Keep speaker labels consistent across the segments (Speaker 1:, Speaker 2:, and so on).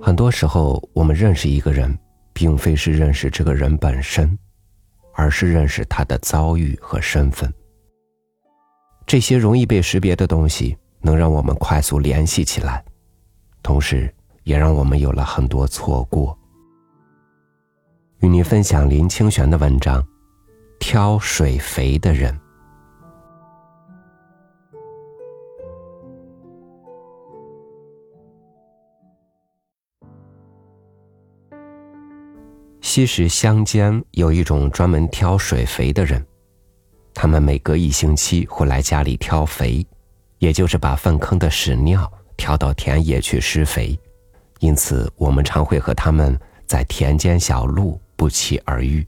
Speaker 1: 很多时候，我们认识一个人，并非是认识这个人本身，而是认识他的遭遇和身份。这些容易被识别的东西，能让我们快速联系起来，同时也让我们有了很多错过。与你分享林清玄的文章：挑水肥的人。西石乡间有一种专门挑水肥的人，他们每隔一星期会来家里挑肥，也就是把粪坑的屎尿挑到田野去施肥。因此，我们常会和他们在田间小路不期而遇。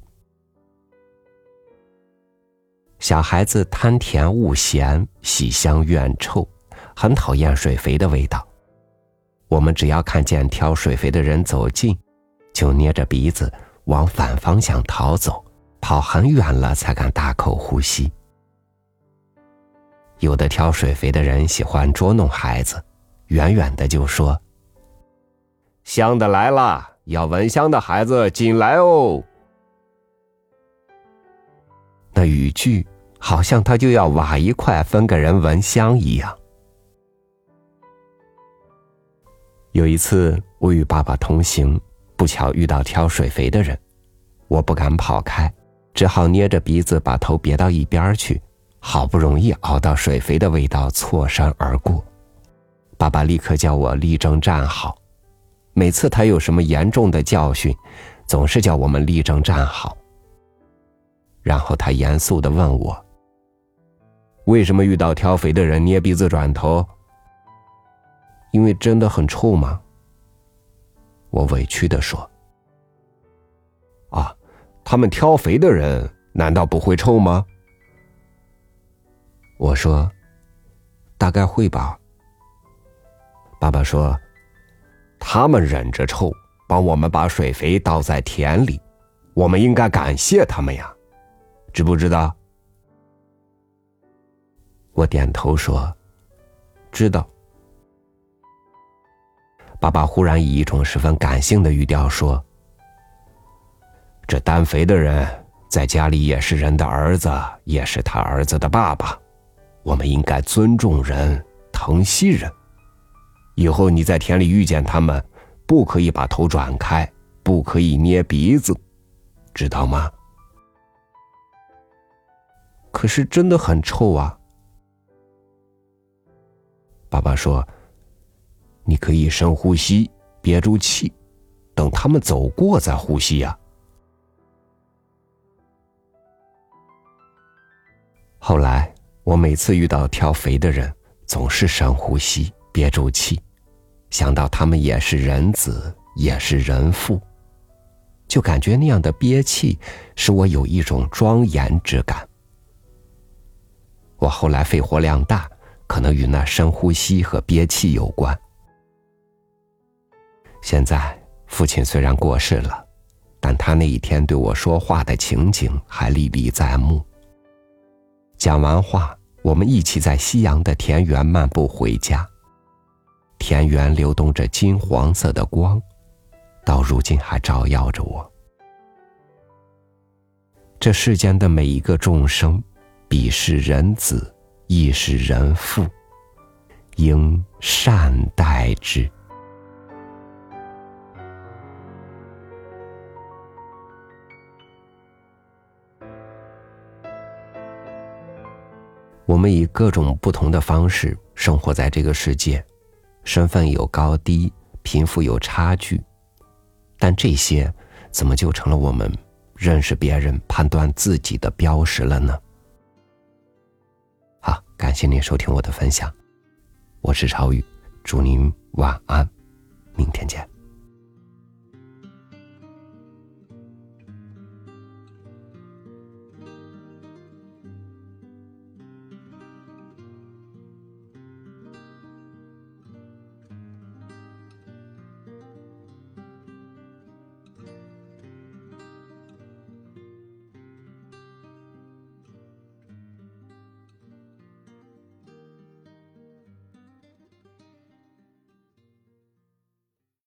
Speaker 1: 小孩子贪甜恶咸，喜香怨臭，很讨厌水肥的味道。我们只要看见挑水肥的人走近，就捏着鼻子。往反方向逃走，跑很远了才敢大口呼吸。有的挑水肥的人喜欢捉弄孩子，远远的就说：“香的来了，要闻香的孩子进来哦。”那语句好像他就要挖一块分给人闻香一样。有一次，我与爸爸同行。不巧遇到挑水肥的人，我不敢跑开，只好捏着鼻子把头别到一边去，好不容易熬到水肥的味道，错身而过。爸爸立刻叫我立正站好。每次他有什么严重的教训，总是叫我们立正站好。然后他严肃的问我：“为什么遇到挑肥的人捏鼻子转头？因为真的很臭吗？”我委屈的说：“啊，他们挑肥的人难道不会臭吗？”我说：“大概会吧。”爸爸说：“他们忍着臭，帮我们把水肥倒在田里，我们应该感谢他们呀，知不知道？”我点头说：“知道。”爸爸忽然以一种十分感性的语调说：“这单肥的人在家里也是人的儿子，也是他儿子的爸爸。我们应该尊重人，疼惜人。以后你在田里遇见他们，不可以把头转开，不可以捏鼻子，知道吗？”可是真的很臭啊！爸爸说。你可以深呼吸，憋住气，等他们走过再呼吸呀。后来，我每次遇到挑肥的人，总是深呼吸，憋住气，想到他们也是人子，也是人父，就感觉那样的憋气使我有一种庄严之感。我后来肺活量大，可能与那深呼吸和憋气有关。现在，父亲虽然过世了，但他那一天对我说话的情景还历历在目。讲完话，我们一起在夕阳的田园漫步回家。田园流动着金黄色的光，到如今还照耀着我。这世间的每一个众生，彼是人子，亦是人父，应善待之。我们以各种不同的方式生活在这个世界，身份有高低，贫富有差距，但这些怎么就成了我们认识别人、判断自己的标识了呢？好，感谢您收听我的分享，我是超宇，祝您晚安，明天见。